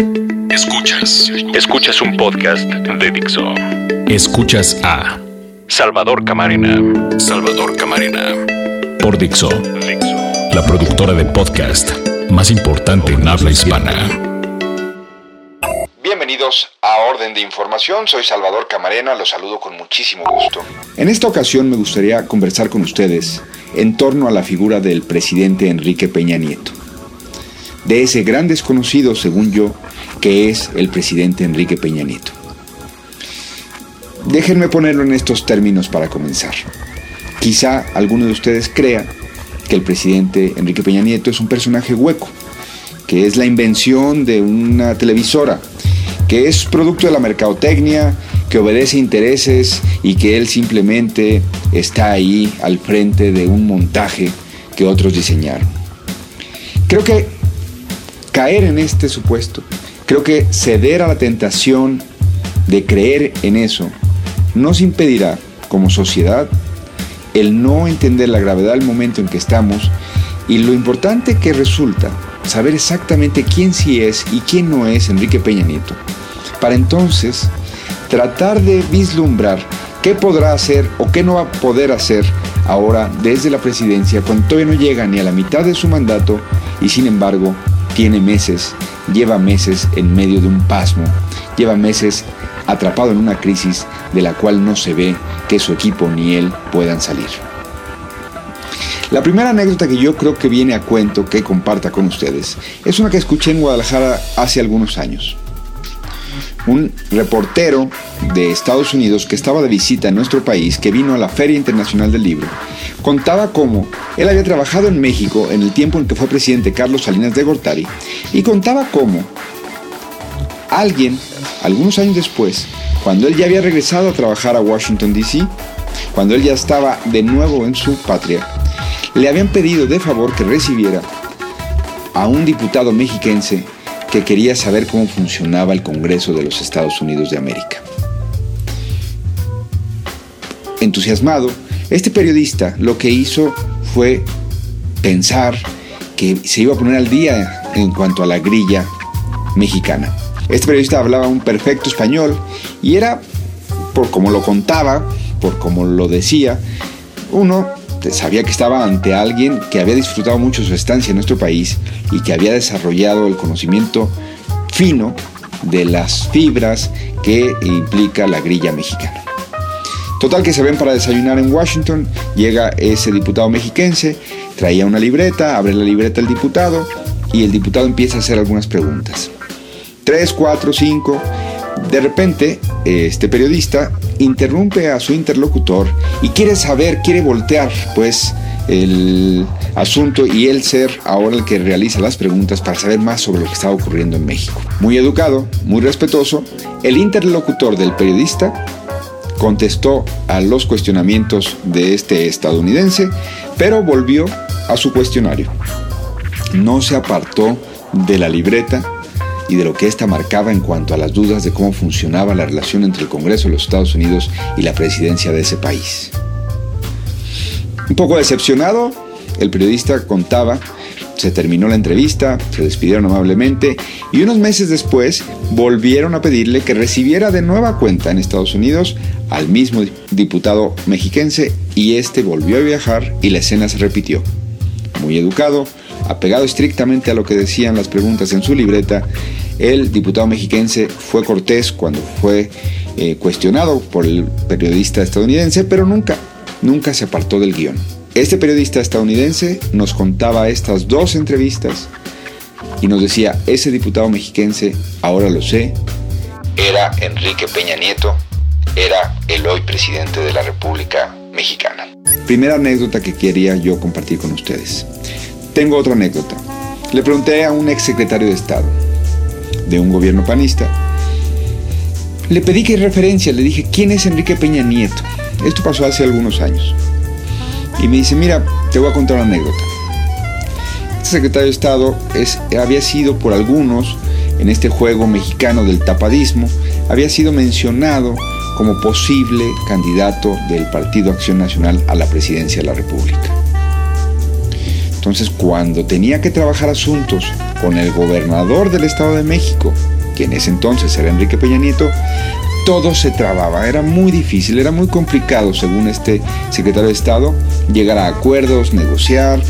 Escuchas. Escuchas un podcast de Dixo. Escuchas a Salvador Camarena. Salvador Camarena. Por Dixo. La productora de podcast más importante en habla hispana. Bienvenidos a Orden de Información, soy Salvador Camarena, los saludo con muchísimo gusto. En esta ocasión me gustaría conversar con ustedes en torno a la figura del presidente Enrique Peña Nieto, de ese gran desconocido, según yo, que es el presidente Enrique Peña Nieto. Déjenme ponerlo en estos términos para comenzar. Quizá alguno de ustedes crea que el presidente Enrique Peña Nieto es un personaje hueco, que es la invención de una televisora, que es producto de la mercadotecnia, que obedece intereses y que él simplemente está ahí al frente de un montaje que otros diseñaron. Creo que caer en este supuesto. Creo que ceder a la tentación de creer en eso nos impedirá como sociedad el no entender la gravedad del momento en que estamos y lo importante que resulta saber exactamente quién sí es y quién no es Enrique Peña Nieto, para entonces tratar de vislumbrar qué podrá hacer o qué no va a poder hacer ahora desde la presidencia cuando todavía no llega ni a la mitad de su mandato y sin embargo tiene meses lleva meses en medio de un pasmo, lleva meses atrapado en una crisis de la cual no se ve que su equipo ni él puedan salir. La primera anécdota que yo creo que viene a cuento que comparta con ustedes es una que escuché en Guadalajara hace algunos años un reportero de Estados Unidos que estaba de visita en nuestro país, que vino a la Feria Internacional del Libro, contaba cómo él había trabajado en México en el tiempo en que fue presidente Carlos Salinas de Gortari, y contaba cómo alguien, algunos años después, cuando él ya había regresado a trabajar a Washington, D.C., cuando él ya estaba de nuevo en su patria, le habían pedido de favor que recibiera a un diputado mexiquense que quería saber cómo funcionaba el Congreso de los Estados Unidos de América. Entusiasmado, este periodista lo que hizo fue pensar que se iba a poner al día en cuanto a la grilla mexicana. Este periodista hablaba un perfecto español y era, por como lo contaba, por como lo decía, uno sabía que estaba ante alguien que había disfrutado mucho su estancia en nuestro país y que había desarrollado el conocimiento fino de las fibras que implica la grilla mexicana. Total que se ven para desayunar en Washington, llega ese diputado mexiquense, traía una libreta, abre la libreta el diputado y el diputado empieza a hacer algunas preguntas. Tres, cuatro, cinco. De repente, este periodista interrumpe a su interlocutor y quiere saber, quiere voltear, pues, el asunto y él ser ahora el que realiza las preguntas para saber más sobre lo que está ocurriendo en México. Muy educado, muy respetuoso, el interlocutor del periodista contestó a los cuestionamientos de este estadounidense, pero volvió a su cuestionario. No se apartó de la libreta y de lo que ésta marcaba en cuanto a las dudas de cómo funcionaba la relación entre el Congreso de los Estados Unidos y la presidencia de ese país. Un poco decepcionado, el periodista contaba, se terminó la entrevista, se despidieron amablemente y unos meses después volvieron a pedirle que recibiera de nueva cuenta en Estados Unidos al mismo diputado mexiquense y este volvió a viajar y la escena se repitió. Muy educado, apegado estrictamente a lo que decían las preguntas en su libreta, el diputado mexiquense fue cortés cuando fue eh, cuestionado por el periodista estadounidense, pero nunca, nunca se apartó del guion. Este periodista estadounidense nos contaba estas dos entrevistas y nos decía, ese diputado mexiquense, ahora lo sé, era Enrique Peña Nieto, era el hoy presidente de la República Mexicana. Primera anécdota que quería yo compartir con ustedes. Tengo otra anécdota. Le pregunté a un ex secretario de Estado de un gobierno panista. Le pedí que referencia, le dije, ¿quién es Enrique Peña Nieto? Esto pasó hace algunos años. Y me dice, mira, te voy a contar una anécdota. Este secretario de Estado es, había sido por algunos, en este juego mexicano del tapadismo, había sido mencionado como posible candidato del Partido Acción Nacional a la presidencia de la República. Entonces, cuando tenía que trabajar asuntos con el gobernador del Estado de México, que en ese entonces era Enrique Peña Nieto, todo se trababa, era muy difícil, era muy complicado, según este secretario de Estado, llegar a acuerdos, negociar,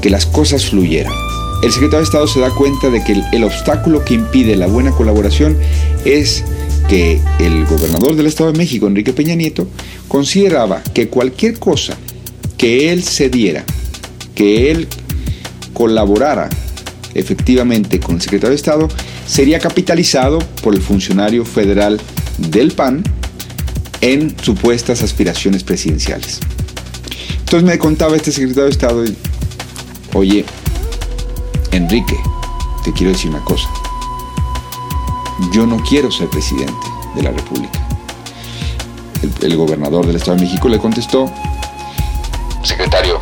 que las cosas fluyeran. El secretario de Estado se da cuenta de que el, obstáculo que impide la buena colaboración es que el gobernador del Estado de México, Enrique Peña Nieto, consideraba que cualquier cosa que él cediera, que él colaborara efectivamente con el secretario de Estado, sería capitalizado por el funcionario federal del PAN en supuestas aspiraciones presidenciales. Entonces me contaba este secretario de Estado, oye, Enrique, te quiero decir una cosa. Yo no quiero ser presidente de la República. El, gobernador del Estado de México le contestó, secretario,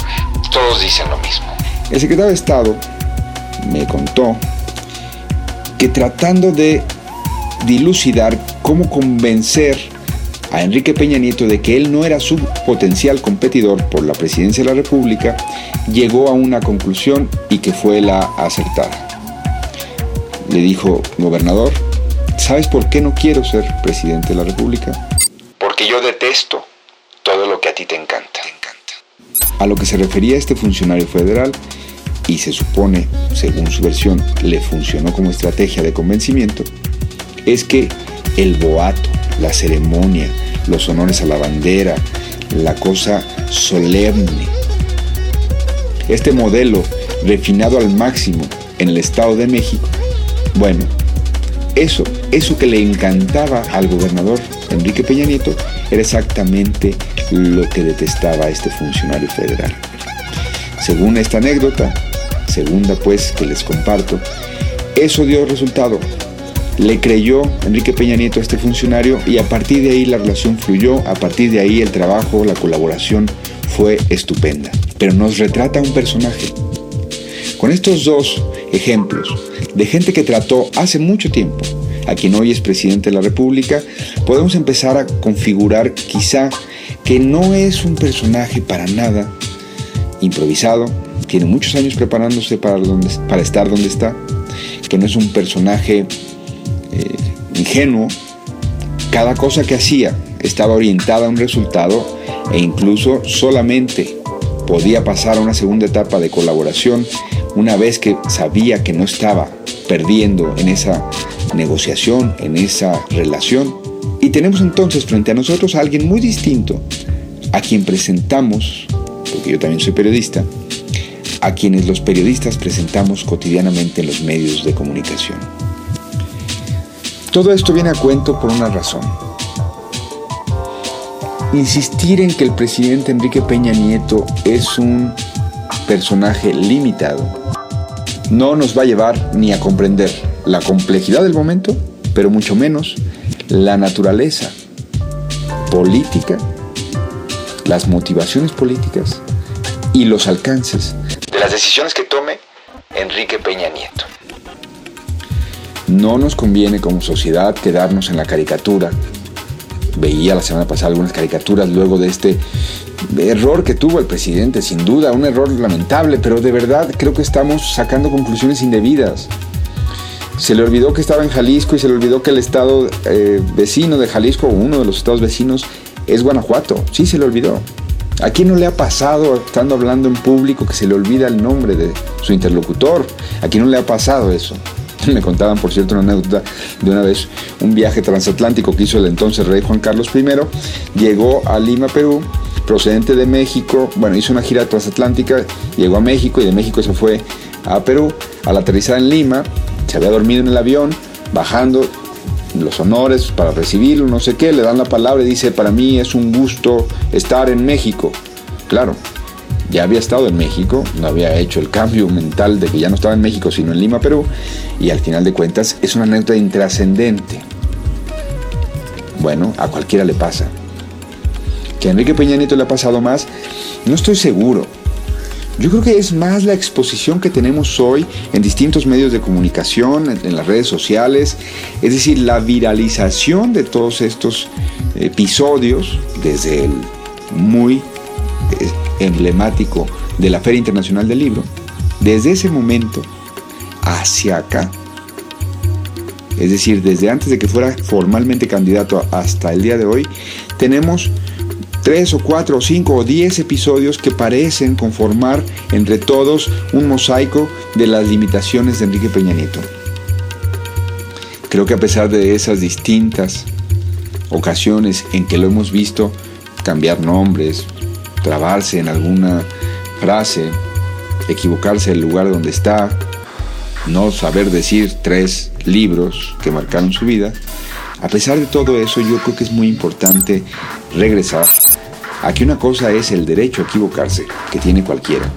todos dicen lo mismo. El secretario de Estado me contó que tratando de dilucidar cómo convencer a Enrique Peña Nieto de que él no era su potencial competidor por la presidencia de la República, llegó a una conclusión y que fue la acertada. Le dijo, gobernador, ¿sabes por qué no quiero ser presidente de la República? Porque yo detesto todo lo que a ti te encanta. A lo que se refería este funcionario federal, y se supone, según su versión, le funcionó como estrategia de convencimiento, es que el boato, la ceremonia, los honores a la bandera, la cosa solemne. Este modelo, refinado al máximo en el Estado de México, bueno, eso, eso que le encantaba al gobernador Enrique Peña Nieto, era exactamente lo que detestaba este funcionario federal. Según esta anécdota, segunda pues que les comparto, eso dio resultado le creyó Enrique Peña Nieto a este funcionario y a partir de ahí la relación fluyó, a partir de ahí el trabajo, la colaboración fue estupenda. Pero nos retrata un personaje. Con estos dos ejemplos de gente que trató hace mucho tiempo a quien hoy es presidente de la República, podemos empezar a configurar quizá que no es un personaje para nada improvisado, tiene muchos años preparándose para, para estar donde está, que no es un personaje ingenuo, cada cosa que hacía estaba orientada a un resultado e incluso solamente podía pasar a una segunda etapa de colaboración una vez que sabía que no estaba perdiendo en esa negociación, en esa relación. Y tenemos entonces frente a nosotros a alguien muy distinto, a quien presentamos, porque yo también soy periodista, a quienes los periodistas presentamos cotidianamente en los medios de comunicación. Todo esto viene a cuento por una razón. Insistir en que el presidente Enrique Peña Nieto es un personaje limitado no nos va a llevar ni a comprender la complejidad del momento, pero mucho menos la naturaleza política, las motivaciones políticas y los alcances de las decisiones que tome Enrique Peña Nieto. No nos conviene como sociedad quedarnos en la caricatura. Veía la semana pasada algunas caricaturas luego de este error que tuvo el presidente, sin duda, un error lamentable, pero de verdad creo que estamos sacando conclusiones indebidas. Se le olvidó que estaba en Jalisco y se le olvidó que el estado eh, vecino de Jalisco, uno de los estados vecinos, es Guanajuato. Sí, se le olvidó. ¿A quién no le ha pasado, estando hablando en público, que se le olvida el nombre de su interlocutor? ¿A quién no le ha pasado eso? Me contaban, por cierto, una anécdota de una vez un viaje transatlántico que hizo el entonces rey Juan Carlos I. Llegó a Lima, Perú, procedente de México. Bueno, hizo una gira transatlántica, llegó a México y de México se fue a Perú. Al aterrizar en Lima, se había dormido en el avión, bajando los honores para recibirlo, no sé qué, le dan la palabra y dice, para mí es un gusto estar en México. Claro, ya había estado en México, no había hecho el cambio mental de que ya no estaba en México, sino en Lima, Perú, y al final de cuentas es una anécdota intrascendente. Bueno, a cualquiera le pasa. Que a Enrique Peña Nieto le ha pasado más, no estoy seguro. Yo creo que es más la exposición que tenemos hoy en distintos medios de comunicación, en las redes sociales, es decir, la viralización de todos estos episodios, desde el muy emblemático de la Feria Internacional del Libro, desde ese momento hacia acá, es decir, desde antes de que fuera formalmente candidato hasta el día de hoy, tenemos tres o cuatro o cinco o diez episodios que parecen conformar entre todos un mosaico de las limitaciones de Enrique Peña Nieto. Creo que a pesar de esas distintas ocasiones en que lo hemos visto cambiar nombres, trabarse en alguna frase, equivocarse del lugar donde está, no saber decir tres libros que marcaron su vida, a pesar de todo eso yo creo que es muy importante regresar a que una cosa es el derecho a equivocarse, que tiene cualquiera,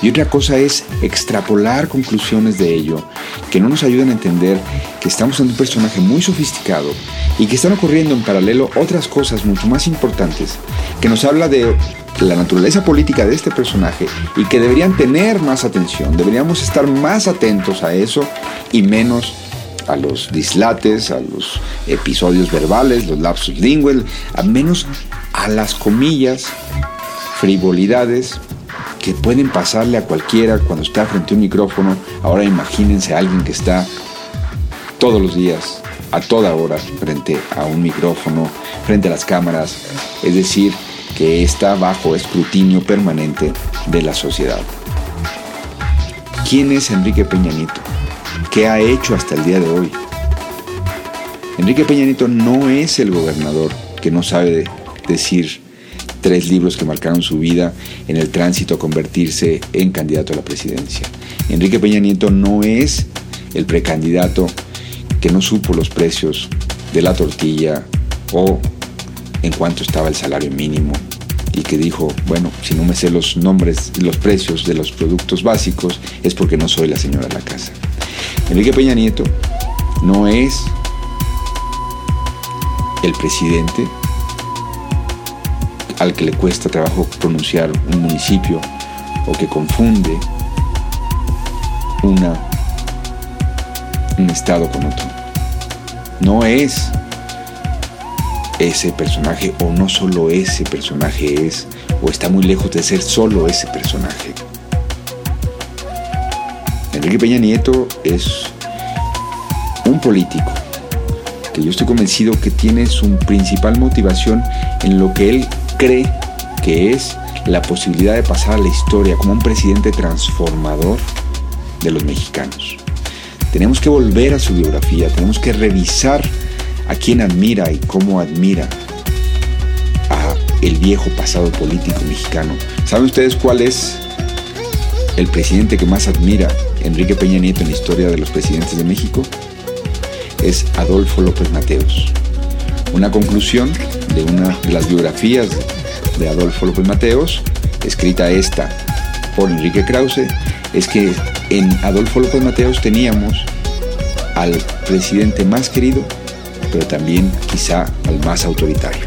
y otra cosa es extrapolar conclusiones de ello que no nos ayudan a entender que estamos en un personaje muy sofisticado y que están ocurriendo en paralelo otras cosas mucho más importantes que nos habla de la naturaleza política de este personaje y que deberían tener más atención, deberíamos estar más atentos a eso y menos a los dislates, a los episodios verbales, los lapsus lingual, a menos a las comillas, frivolidades que pueden pasarle a cualquiera cuando está frente a un micrófono. Ahora imagínense a alguien que está todos los días, a toda hora, frente a un micrófono, frente a las cámaras, es decir, que está bajo escrutinio permanente de la sociedad. ¿Quién es Enrique Peña Nieto? ¿Qué ha hecho hasta el día de hoy? Enrique Peña Nieto no es el gobernador que no sabe decir tres libros que marcaron su vida en el tránsito a convertirse en candidato a la presidencia. Enrique Peña Nieto no es el precandidato que no supo los precios de la tortilla o en cuánto estaba el salario mínimo y que dijo, bueno, si no me sé los nombres, los precios de los productos básicos es porque no soy la señora de la casa. Enrique Peña Nieto no es el presidente al que le cuesta trabajo pronunciar un municipio o que confunde una, un estado con otro. No es ese personaje o no solo ese personaje es o está muy lejos de ser solo ese personaje. Enrique Peña Nieto es un político que yo estoy convencido que tiene su principal motivación en lo que él cree que es la posibilidad de pasar a la historia como un presidente transformador de los mexicanos. Tenemos que volver a su biografía, tenemos que revisar a quién admira y cómo admira a el viejo pasado político mexicano. ¿Saben ustedes cuál es el presidente que más admira Enrique Peña Nieto en la historia de los presidentes de México? Es Adolfo López Mateos. Una conclusión de una de las biografías de Adolfo López Mateos, escrita esta por Enrique Krause, es que en Adolfo López Mateos teníamos al presidente más querido, pero también quizá al más autoritario.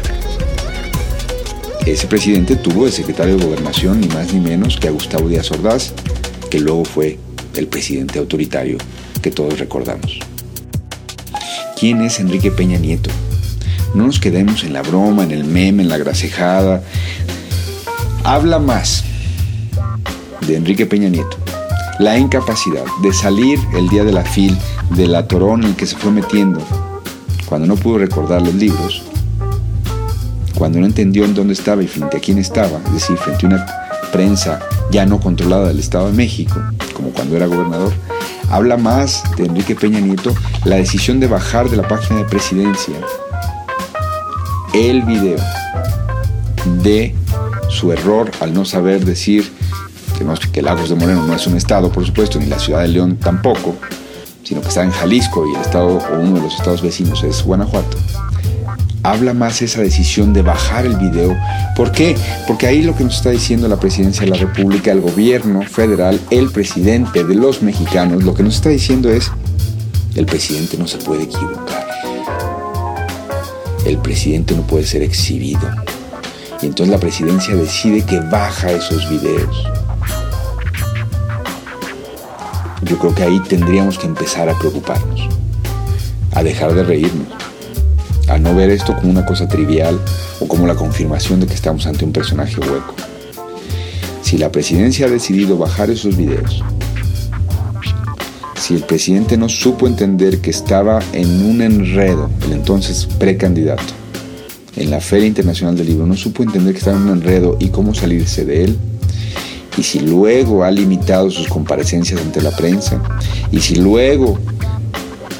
Ese presidente tuvo de secretario de gobernación ni más ni menos que a Gustavo Díaz Ordaz, que luego fue el presidente autoritario que todos recordamos. ¿Quién es Enrique Peña Nieto? No nos quedemos en la broma, en el meme, en la grasejada. Habla más de Enrique Peña Nieto. La incapacidad de salir el día de la fil de la torón en que se fue metiendo cuando no pudo recordar los libros, cuando no entendió en dónde estaba y frente a quién estaba, es decir, frente a una prensa ya no controlada del Estado de México, como cuando era gobernador, habla más de Enrique Peña Nieto la decisión de bajar de la página de presidencia el video de su error al no saber decir que, Lagos de Moreno no es un estado, por supuesto, ni la ciudad de León tampoco, sino que está en Jalisco y el estado o uno de los estados vecinos es Guanajuato. Habla más esa decisión de bajar el video. ¿Por qué? Porque ahí lo que nos está diciendo la presidencia de la República, el gobierno federal, el presidente de los mexicanos, lo que nos está diciendo es, el presidente no se puede equivocar el presidente no puede ser exhibido. Y entonces la presidencia decide que baja esos videos. Yo creo que ahí tendríamos que empezar a preocuparnos, a dejar de reírnos, a no ver esto como una cosa trivial o como la confirmación de que estamos ante un personaje hueco. Si la presidencia ha decidido bajar esos videos, si el presidente no supo entender que estaba en un enredo, el entonces precandidato, en la Feria Internacional del Libro, no supo entender que estaba en un enredo y cómo salirse de él, y si luego ha limitado sus comparecencias ante la prensa, y si luego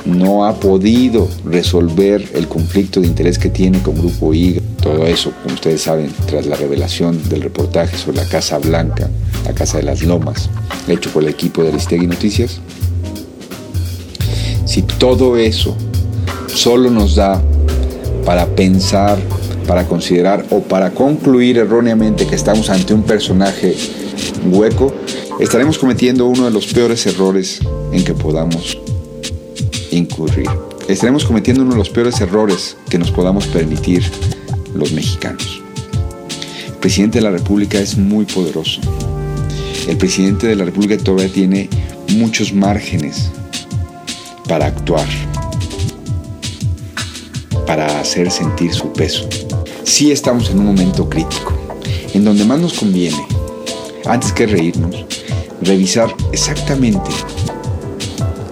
no ha podido resolver el conflicto de interés que tiene con Grupo IGA, todo eso, como ustedes saben, tras la revelación del reportaje sobre la Casa Blanca, la Casa de las Lomas, hecho por el equipo de Aristegui Noticias, si todo eso solo nos da para pensar, para considerar o para concluir erróneamente que estamos ante un personaje hueco, estaremos cometiendo uno de los peores errores en que podamos incurrir. Estaremos cometiendo uno de los peores errores que nos podamos permitir los mexicanos. El presidente de la República es muy poderoso. El presidente de la República todavía tiene muchos márgenes para actuar, para hacer sentir su peso. Sí estamos en un momento crítico, en donde más nos conviene, antes que reírnos, revisar exactamente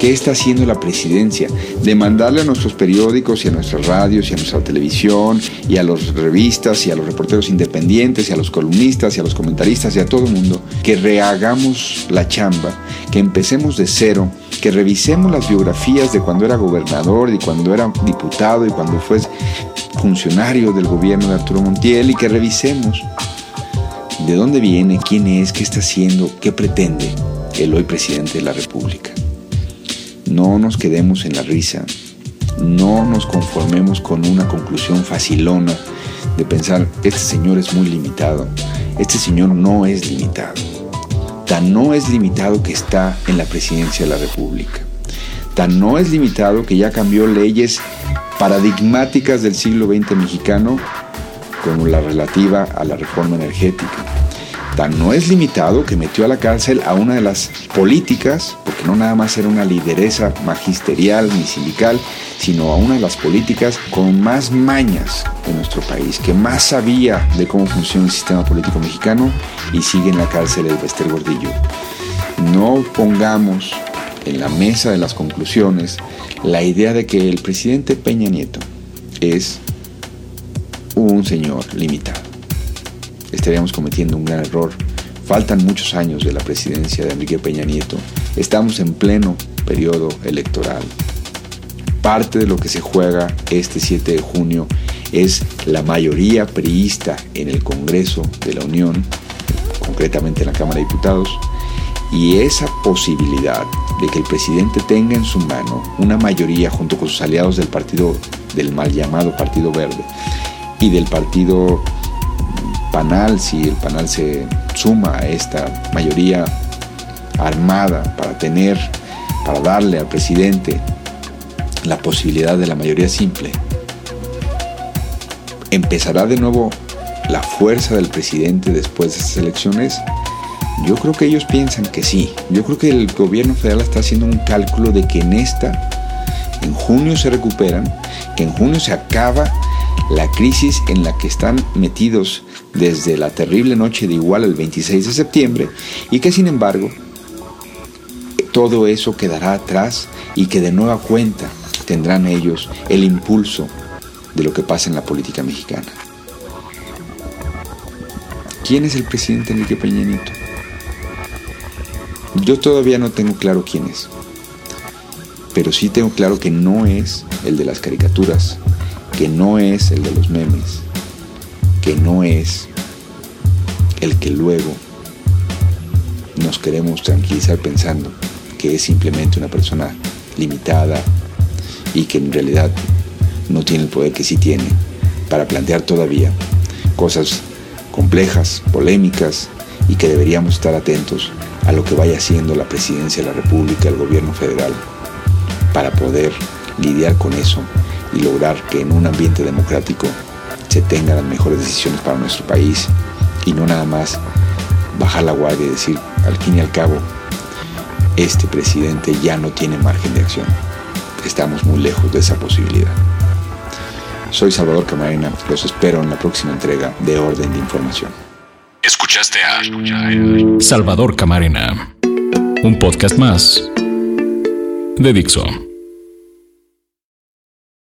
¿Qué está haciendo la presidencia? Demandarle a nuestros periódicos y a nuestras radios y a nuestra televisión y a las revistas y a los reporteros independientes y a los columnistas y a los comentaristas y a todo el mundo que rehagamos la chamba, que empecemos de cero, que revisemos las biografías de cuando era gobernador y cuando era diputado y cuando fue funcionario del gobierno de Arturo Montiel y que revisemos de dónde viene, quién es, qué está haciendo, qué pretende el hoy presidente de la República. No nos quedemos en la risa, no nos conformemos con una conclusión facilona de pensar, este señor es muy limitado, este señor no es limitado. Tan no es limitado que está en la presidencia de la República. Tan no es limitado que ya cambió leyes paradigmáticas del siglo XX mexicano como la relativa a la reforma energética no es limitado que metió a la cárcel a una de las políticas, porque no nada más era una lideresa magisterial ni sindical, sino a una de las políticas con más mañas de nuestro país, que más sabía de cómo funciona el sistema político mexicano y sigue en la cárcel el Bester Gordillo. No pongamos en la mesa de las conclusiones la idea de que el presidente Peña Nieto es un señor limitado estaríamos cometiendo un gran error. Faltan muchos años de la presidencia de Enrique Peña Nieto. Estamos en pleno periodo electoral. Parte de lo que se juega este 7 de junio es la mayoría priista en el Congreso de la Unión, concretamente en la Cámara de Diputados, y esa posibilidad de que el presidente tenga en su mano una mayoría junto con sus aliados del partido, del mal llamado Partido Verde y del Partido panal, si el panal se suma a esta mayoría armada para tener, para darle al presidente la posibilidad de la mayoría simple, ¿empezará de nuevo la fuerza del presidente después de estas elecciones? Yo creo que ellos piensan que sí. Yo creo que el gobierno federal está haciendo un cálculo de que en esta, en junio se recuperan, que en junio se acaba la crisis en la que están metidos desde la terrible noche de igual el 26 de septiembre y que sin embargo todo eso quedará atrás y que de nueva cuenta tendrán ellos el impulso de lo que pasa en la política mexicana. ¿Quién es el presidente Enrique Peña Nieto? Yo todavía no tengo claro quién es, pero sí tengo claro que no es el de las caricaturas, que no es el de los memes, que no es el que luego nos queremos tranquilizar pensando que es simplemente una persona limitada y que en realidad no tiene el poder que sí tiene para plantear todavía cosas complejas, polémicas y que deberíamos estar atentos a lo que vaya haciendo la presidencia de la República, el gobierno federal, para poder lidiar con eso y lograr que en un ambiente democrático se tengan las mejores decisiones para nuestro país y no nada más bajar la guardia y decir, al fin y al cabo, este presidente ya no tiene margen de acción. Estamos muy lejos de esa posibilidad. Soy Salvador Camarena, los espero en la próxima entrega de Orden de Información. Escuchaste a Salvador Camarena, un podcast más de Dixo.